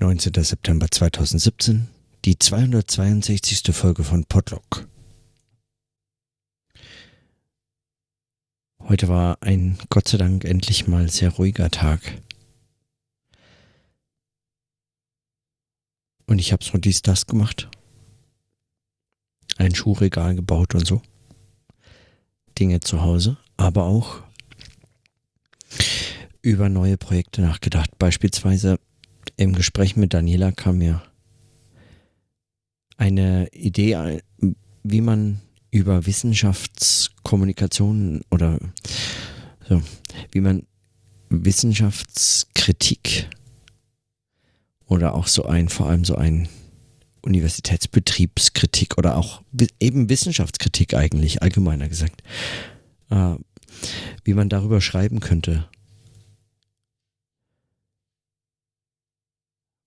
19. September 2017, die 262. Folge von Podlock. Heute war ein Gott sei Dank endlich mal sehr ruhiger Tag. Und ich habe so dies, das gemacht. Ein Schuhregal gebaut und so. Dinge zu Hause, aber auch über neue Projekte nachgedacht. Beispielsweise im Gespräch mit Daniela kam mir eine Idee, wie man über Wissenschaftskommunikation oder so, wie man Wissenschaftskritik oder auch so ein, vor allem so ein Universitätsbetriebskritik oder auch eben Wissenschaftskritik eigentlich, allgemeiner gesagt, äh, wie man darüber schreiben könnte.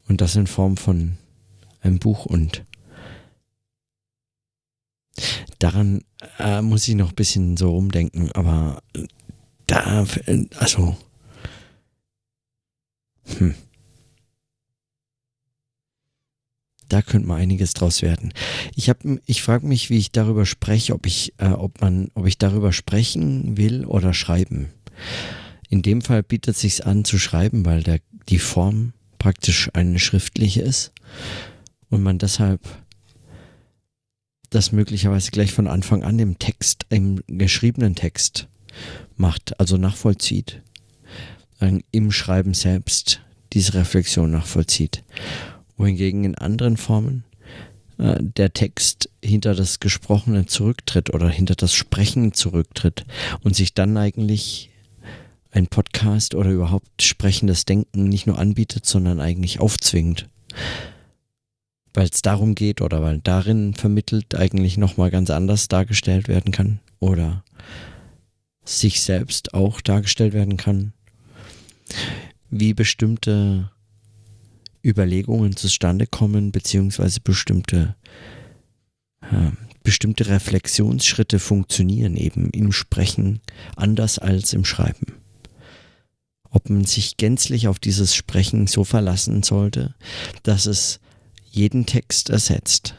Und das in Form von einem Buch und daran äh, muss ich noch ein bisschen so rumdenken, aber da, also, hm. Da könnte mal einiges draus werden. Ich habe, ich frage mich, wie ich darüber spreche, ob ich, äh, ob man, ob ich darüber sprechen will oder schreiben. In dem Fall bietet es sich an zu schreiben, weil der, die Form praktisch eine schriftliche ist und man deshalb das möglicherweise gleich von Anfang an im Text, im geschriebenen Text macht, also nachvollzieht, im Schreiben selbst diese Reflexion nachvollzieht. Wohingegen in anderen Formen äh, der Text hinter das Gesprochene zurücktritt oder hinter das Sprechen zurücktritt und sich dann eigentlich ein Podcast oder überhaupt sprechendes Denken nicht nur anbietet, sondern eigentlich aufzwingt. Weil es darum geht oder weil darin vermittelt eigentlich nochmal ganz anders dargestellt werden kann oder sich selbst auch dargestellt werden kann, wie bestimmte Überlegungen zustande kommen, beziehungsweise bestimmte, äh, bestimmte Reflexionsschritte funktionieren eben im Sprechen anders als im Schreiben ob man sich gänzlich auf dieses Sprechen so verlassen sollte, dass es jeden Text ersetzt,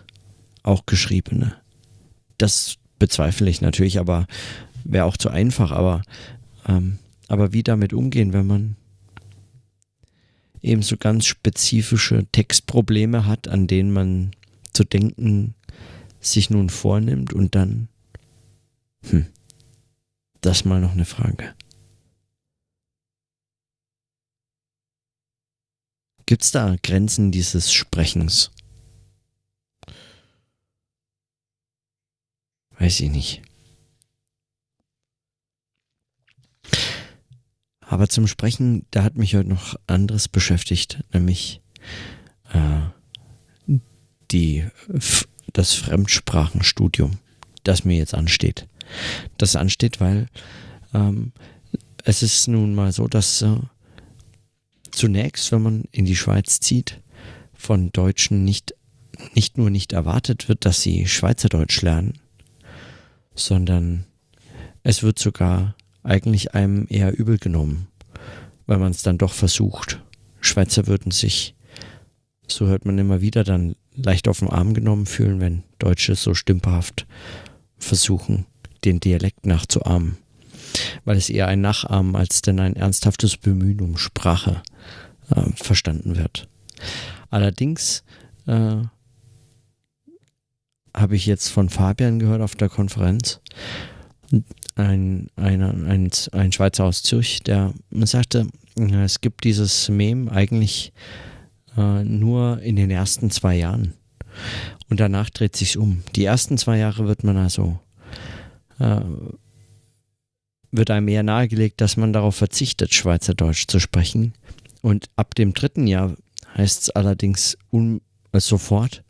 auch geschriebene. Das bezweifle ich natürlich, aber wäre auch zu einfach, aber, ähm, aber wie damit umgehen, wenn man eben so ganz spezifische Textprobleme hat, an denen man zu denken sich nun vornimmt und dann, hm, das mal noch eine Frage. Gibt es da Grenzen dieses Sprechens? Weiß ich nicht. Aber zum Sprechen, da hat mich heute noch anderes beschäftigt, nämlich äh, die, das Fremdsprachenstudium, das mir jetzt ansteht. Das ansteht, weil ähm, es ist nun mal so, dass äh, zunächst, wenn man in die Schweiz zieht, von Deutschen nicht, nicht nur nicht erwartet wird, dass sie Schweizerdeutsch lernen, sondern es wird sogar eigentlich einem eher übel genommen, weil man es dann doch versucht. Schweizer würden sich, so hört man immer wieder, dann leicht auf den Arm genommen fühlen, wenn Deutsche so stümperhaft versuchen, den Dialekt nachzuahmen weil es eher ein Nachahmen als denn ein ernsthaftes Bemühen um Sprache äh, verstanden wird. Allerdings äh, habe ich jetzt von Fabian gehört auf der Konferenz, ein, ein, ein, ein Schweizer aus Zürich, der sagte, es gibt dieses Mem eigentlich äh, nur in den ersten zwei Jahren. Und danach dreht sich um. Die ersten zwei Jahre wird man also äh, wird einem eher nahegelegt, dass man darauf verzichtet, Schweizerdeutsch zu sprechen. Und ab dem dritten Jahr heißt es allerdings äh, sofort,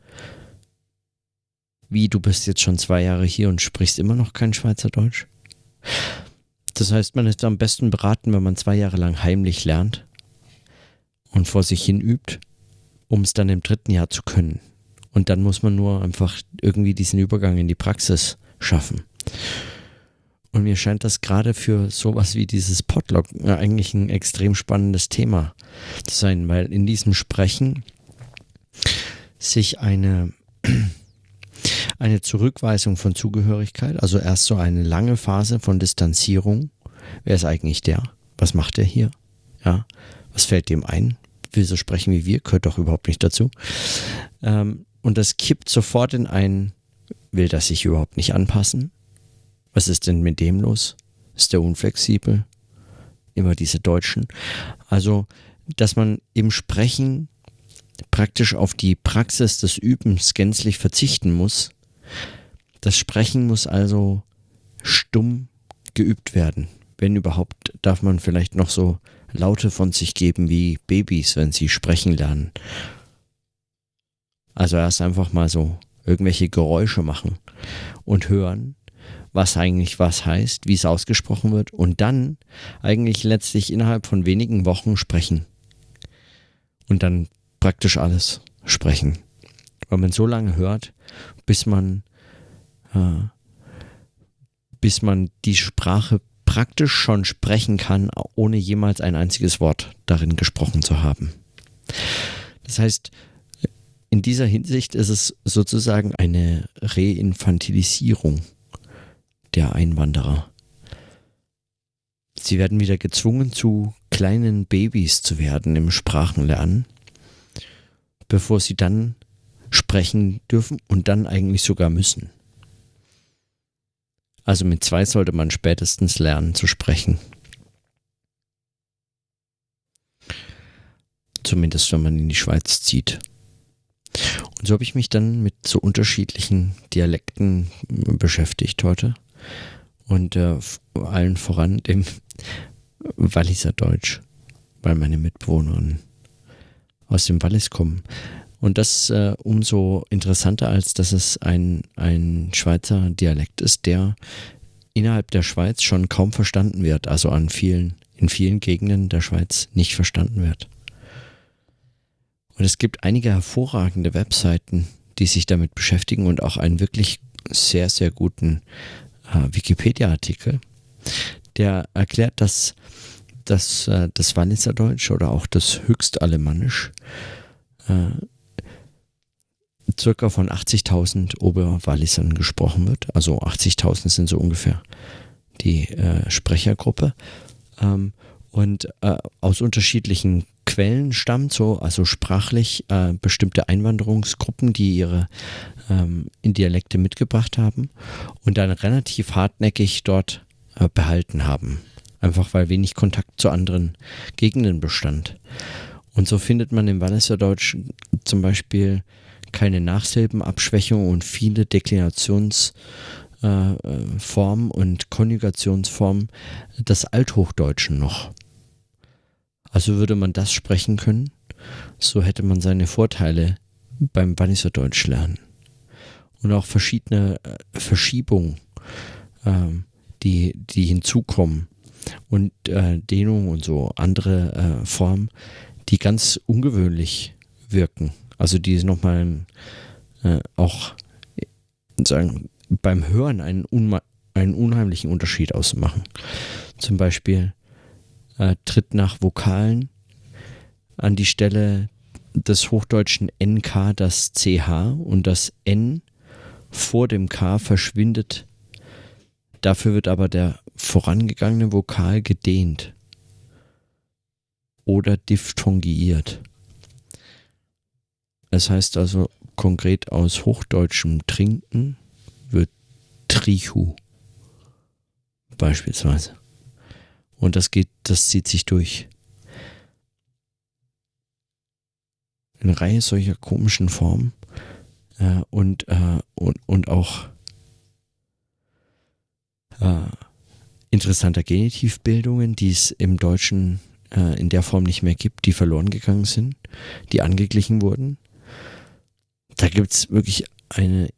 wie du bist jetzt schon zwei Jahre hier und sprichst immer noch kein Schweizerdeutsch. Das heißt, man ist am besten beraten, wenn man zwei Jahre lang heimlich lernt und vor sich hin übt, um es dann im dritten Jahr zu können. Und dann muss man nur einfach irgendwie diesen Übergang in die Praxis schaffen. Und mir scheint das gerade für sowas wie dieses Podlog eigentlich ein extrem spannendes Thema zu sein, weil in diesem Sprechen sich eine, eine Zurückweisung von Zugehörigkeit, also erst so eine lange Phase von Distanzierung. Wer ist eigentlich der? Was macht er hier? Ja, was fällt dem ein? Will so sprechen wie wir, gehört doch überhaupt nicht dazu. Ähm, und das kippt sofort in ein, will das sich überhaupt nicht anpassen? Was ist denn mit dem los? Ist der unflexibel? Immer diese Deutschen. Also, dass man im Sprechen praktisch auf die Praxis des Übens gänzlich verzichten muss. Das Sprechen muss also stumm geübt werden. Wenn überhaupt, darf man vielleicht noch so Laute von sich geben wie Babys, wenn sie sprechen lernen. Also erst einfach mal so irgendwelche Geräusche machen und hören, was eigentlich was heißt, wie es ausgesprochen wird und dann eigentlich letztlich innerhalb von wenigen Wochen sprechen. Und dann praktisch alles sprechen. Weil man so lange hört, bis man, äh, bis man die Sprache praktisch schon sprechen kann, ohne jemals ein einziges Wort darin gesprochen zu haben. Das heißt, in dieser Hinsicht ist es sozusagen eine Reinfantilisierung der Einwanderer. Sie werden wieder gezwungen zu kleinen Babys zu werden im Sprachenlernen, bevor sie dann sprechen dürfen und dann eigentlich sogar müssen. Also mit zwei sollte man spätestens lernen zu sprechen. Zumindest wenn man in die Schweiz zieht. Und so habe ich mich dann mit so unterschiedlichen Dialekten beschäftigt heute und äh, allen voran dem Walliser Deutsch, weil meine Mitbewohnerinnen aus dem Wallis kommen. Und das äh, umso interessanter, als dass es ein, ein Schweizer Dialekt ist, der innerhalb der Schweiz schon kaum verstanden wird, also an vielen, in vielen Gegenden der Schweiz nicht verstanden wird. Und es gibt einige hervorragende Webseiten, die sich damit beschäftigen und auch einen wirklich sehr, sehr guten äh, Wikipedia-Artikel, der erklärt, dass, dass äh, das Walliserdeutsch oder auch das Höchstalemannisch äh, circa von 80.000 Oberwallisern gesprochen wird. Also 80.000 sind so ungefähr die äh, Sprechergruppe. Ähm, und äh, aus unterschiedlichen Quellen stammt so, also sprachlich äh, bestimmte Einwanderungsgruppen, die ihre ähm, in Dialekte mitgebracht haben und dann relativ hartnäckig dort äh, behalten haben. Einfach weil wenig Kontakt zu anderen Gegenden bestand. Und so findet man im Walliserdeutsch zum Beispiel keine Nachsilbenabschwächung und viele Deklinationsformen äh, und Konjugationsformen des Althochdeutschen noch. Also würde man das sprechen können, so hätte man seine Vorteile beim Walliserdeutsch lernen und auch verschiedene äh, Verschiebungen, ähm, die, die hinzukommen und äh, Dehnung und so andere äh, Formen, die ganz ungewöhnlich wirken. Also die nochmal äh, auch sagen, beim Hören einen, einen unheimlichen Unterschied ausmachen. Zum Beispiel äh, tritt nach Vokalen an die Stelle des hochdeutschen NK das CH und das N vor dem K verschwindet. Dafür wird aber der vorangegangene Vokal gedehnt oder diphthongiert. Es heißt also konkret aus hochdeutschem Trinken wird Trichu beispielsweise. Und das geht, das zieht sich durch. Eine Reihe solcher komischen Formen äh, und, äh, und, und auch äh, interessanter Genitivbildungen, die es im Deutschen äh, in der Form nicht mehr gibt, die verloren gegangen sind, die angeglichen wurden. Da gibt es wirklich eine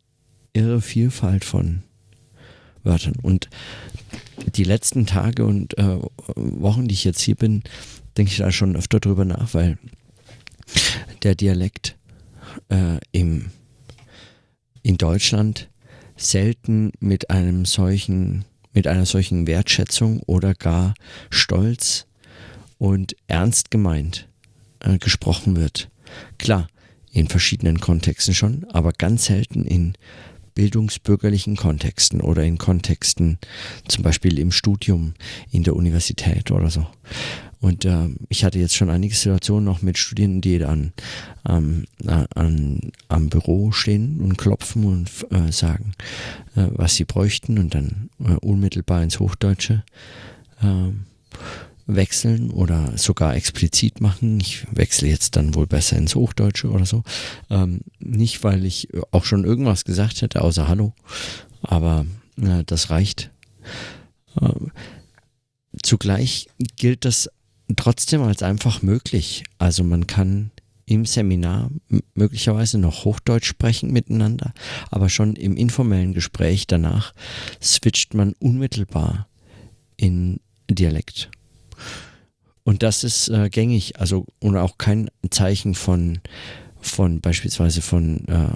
irre Vielfalt von Wörtern. Und die letzten Tage und äh, Wochen, die ich jetzt hier bin, denke ich da schon öfter drüber nach, weil der Dialekt äh, im in Deutschland selten mit einem solchen, mit einer solchen Wertschätzung oder gar Stolz und ernst gemeint äh, gesprochen wird. Klar, in verschiedenen Kontexten schon, aber ganz selten in bildungsbürgerlichen Kontexten oder in Kontexten, zum Beispiel im Studium, in der Universität oder so. Und äh, ich hatte jetzt schon einige Situationen noch mit Studierenden, die an, ähm, an, am Büro stehen und klopfen und äh, sagen, äh, was sie bräuchten und dann äh, unmittelbar ins Hochdeutsche ähm, wechseln oder sogar explizit machen. Ich wechsle jetzt dann wohl besser ins Hochdeutsche oder so. Ähm, nicht, weil ich auch schon irgendwas gesagt hätte, außer Hallo, aber äh, das reicht. Äh, zugleich gilt das trotzdem als einfach möglich. Also man kann im Seminar möglicherweise noch Hochdeutsch sprechen miteinander, aber schon im informellen Gespräch danach switcht man unmittelbar in Dialekt. Und das ist äh, gängig, also und auch kein Zeichen von, von beispielsweise von äh,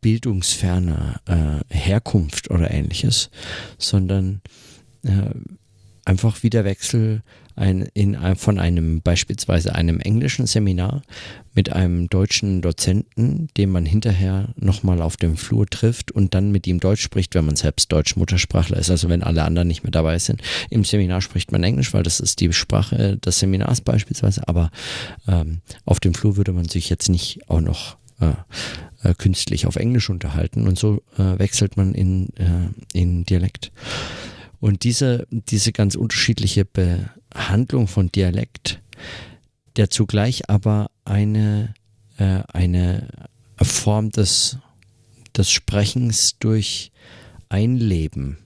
bildungsferner äh, Herkunft oder ähnliches, sondern äh, einfach wie der Wechsel ein, in, von einem beispielsweise einem englischen Seminar mit einem deutschen Dozenten, den man hinterher nochmal auf dem Flur trifft und dann mit ihm Deutsch spricht, wenn man selbst Deutsch-Muttersprachler ist, also wenn alle anderen nicht mehr dabei sind. Im Seminar spricht man Englisch, weil das ist die Sprache des Seminars beispielsweise, aber ähm, auf dem Flur würde man sich jetzt nicht auch noch äh, äh, künstlich auf Englisch unterhalten und so äh, wechselt man in, äh, in Dialekt. Und diese, diese ganz unterschiedliche Behandlung von Dialekt, der zugleich aber eine, äh, eine Form des, des Sprechens durch Einleben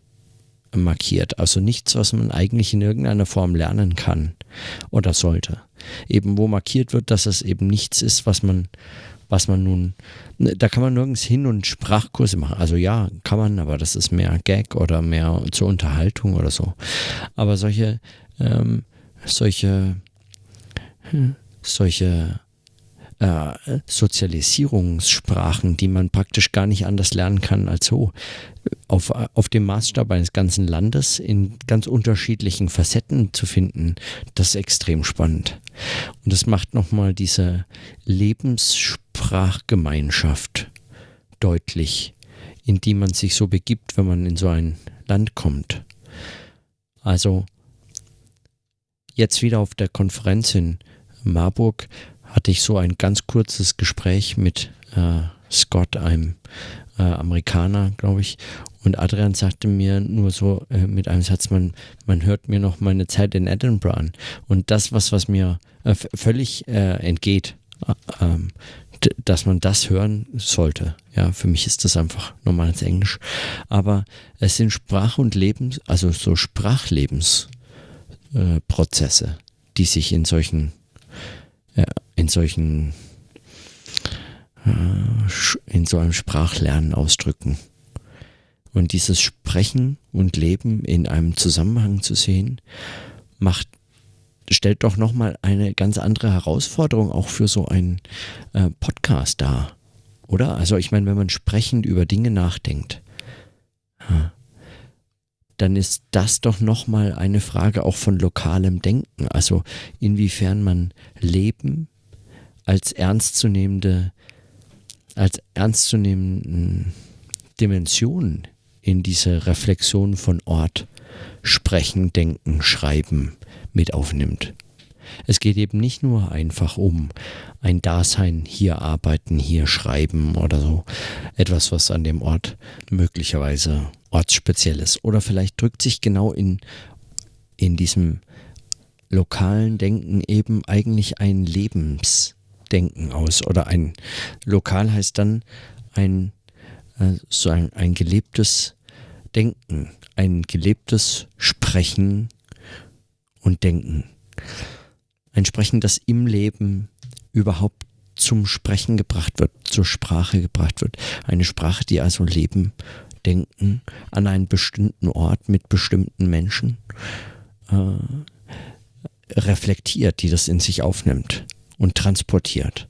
markiert. Also nichts, was man eigentlich in irgendeiner Form lernen kann oder sollte. Eben wo markiert wird, dass es eben nichts ist, was man was man nun, ne, da kann man nirgends hin und Sprachkurse machen. Also ja, kann man, aber das ist mehr Gag oder mehr zur Unterhaltung oder so. Aber solche, ähm, solche, hm, solche äh, Sozialisierungssprachen, die man praktisch gar nicht anders lernen kann als so, auf, auf dem Maßstab eines ganzen Landes in ganz unterschiedlichen Facetten zu finden, das ist extrem spannend. Und das macht nochmal diese Lebenssprachgemeinschaft deutlich, in die man sich so begibt, wenn man in so ein Land kommt. Also jetzt wieder auf der Konferenz in Marburg hatte ich so ein ganz kurzes Gespräch mit äh, Scott, einem äh, Amerikaner, glaube ich. Und Adrian sagte mir nur so äh, mit einem Satz, man, man hört mir noch meine Zeit in Edinburgh an. Und das, was, was mir äh, völlig äh, entgeht, äh, ähm, dass man das hören sollte. Ja, für mich ist das einfach normales Englisch. Aber es sind Sprach- und Lebens, also so Sprachlebensprozesse, die sich in solchen, in solchen äh, in so einem Sprachlernen ausdrücken. Und dieses Sprechen und Leben in einem Zusammenhang zu sehen, macht, stellt doch nochmal eine ganz andere Herausforderung auch für so einen äh, Podcast dar. Oder? Also ich meine, wenn man sprechend über Dinge nachdenkt, dann ist das doch nochmal eine Frage auch von lokalem Denken. Also inwiefern man Leben als ernstzunehmende als ernstzunehmenden Dimensionen in diese Reflexion von Ort, Sprechen, Denken, Schreiben mit aufnimmt. Es geht eben nicht nur einfach um ein Dasein, hier arbeiten, hier schreiben oder so. Etwas, was an dem Ort möglicherweise ortsspeziell ist. Oder vielleicht drückt sich genau in, in diesem lokalen Denken eben eigentlich ein Lebens, Denken aus. Oder ein Lokal heißt dann ein, äh, so ein, ein gelebtes Denken, ein gelebtes Sprechen und Denken. Ein Sprechen, das im Leben überhaupt zum Sprechen gebracht wird, zur Sprache gebracht wird. Eine Sprache, die also Leben, Denken an einen bestimmten Ort mit bestimmten Menschen äh, reflektiert, die das in sich aufnimmt und transportiert.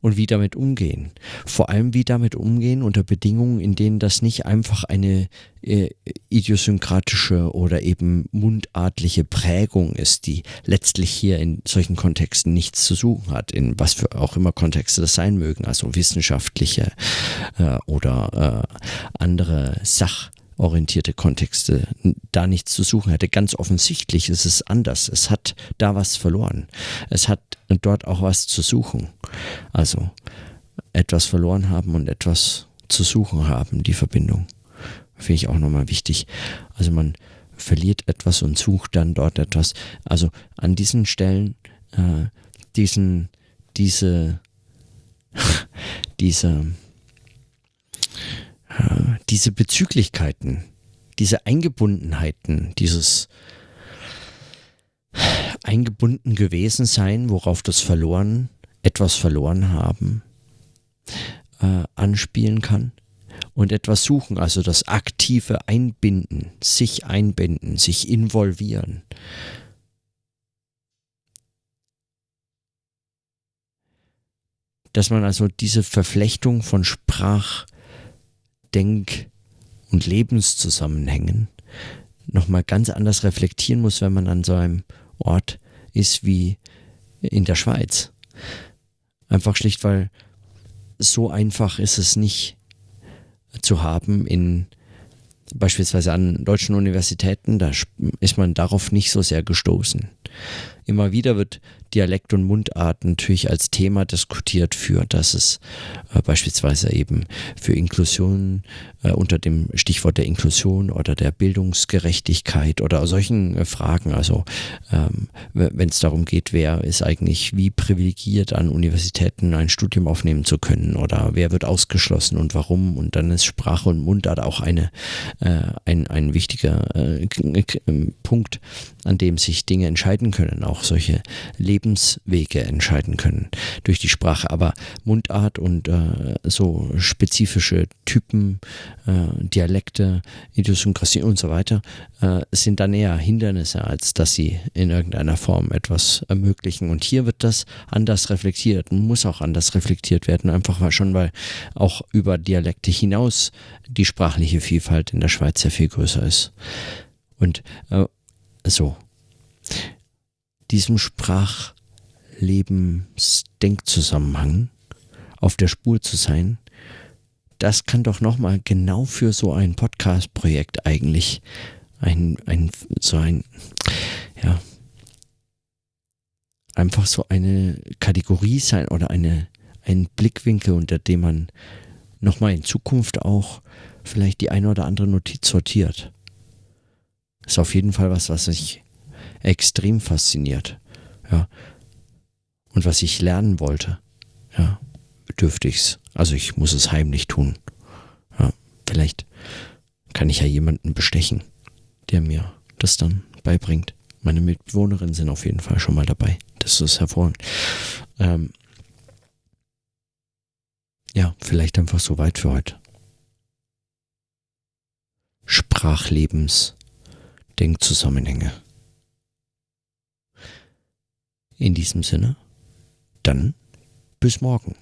Und wie damit umgehen. Vor allem wie damit umgehen unter Bedingungen, in denen das nicht einfach eine äh, idiosynkratische oder eben mundartliche Prägung ist, die letztlich hier in solchen Kontexten nichts zu suchen hat, in was für auch immer Kontexte das sein mögen, also wissenschaftliche äh, oder äh, andere Sach orientierte Kontexte da nichts zu suchen hatte. Ganz offensichtlich ist es anders. Es hat da was verloren. Es hat dort auch was zu suchen. Also etwas verloren haben und etwas zu suchen haben, die Verbindung. Finde ich auch nochmal wichtig. Also man verliert etwas und sucht dann dort etwas. Also an diesen Stellen äh, diesen, diese, diese diese Bezüglichkeiten, diese Eingebundenheiten, dieses eingebunden gewesen sein, worauf das verloren, etwas verloren haben, äh, anspielen kann und etwas suchen, also das aktive Einbinden, sich einbinden, sich involvieren. Dass man also diese Verflechtung von Sprach, Denk- und Lebenszusammenhängen nochmal ganz anders reflektieren muss, wenn man an so einem Ort ist wie in der Schweiz. Einfach schlicht, weil so einfach ist es nicht zu haben in beispielsweise an deutschen Universitäten, da ist man darauf nicht so sehr gestoßen. Immer wieder wird Dialekt und Mundart natürlich als Thema diskutiert für, dass es äh, beispielsweise eben für Inklusion äh, unter dem Stichwort der Inklusion oder der Bildungsgerechtigkeit oder solchen äh, Fragen, also ähm, wenn es darum geht, wer ist eigentlich wie privilegiert an Universitäten ein Studium aufnehmen zu können oder wer wird ausgeschlossen und warum. Und dann ist Sprache und Mundart auch eine, äh, ein, ein wichtiger äh, Punkt, an dem sich Dinge entscheiden können, auch solche Lebens Lebenswege entscheiden können durch die Sprache. Aber Mundart und äh, so spezifische Typen, äh, Dialekte, Idiosynkrasie und so weiter äh, sind dann eher Hindernisse, als dass sie in irgendeiner Form etwas ermöglichen. Und hier wird das anders reflektiert, muss auch anders reflektiert werden, einfach mal schon, weil auch über Dialekte hinaus die sprachliche Vielfalt in der Schweiz sehr viel größer ist. Und äh, so diesem Sprachlebensdenkzusammenhang auf der Spur zu sein, das kann doch nochmal genau für so ein Podcast-Projekt eigentlich ein, ein, so ein, ja, einfach so eine Kategorie sein oder eine, ein Blickwinkel, unter dem man nochmal in Zukunft auch vielleicht die eine oder andere Notiz sortiert. Ist auf jeden Fall was, was ich extrem fasziniert. Ja. Und was ich lernen wollte, ja, dürfte ich's. Also ich muss es heimlich tun. Ja, vielleicht kann ich ja jemanden bestechen, der mir das dann beibringt. Meine Mitbewohnerinnen sind auf jeden Fall schon mal dabei. Das ist hervorragend. Ähm, ja, vielleicht einfach so weit für heute. Sprachlebens, Denkzusammenhänge. In diesem Sinne, dann bis morgen.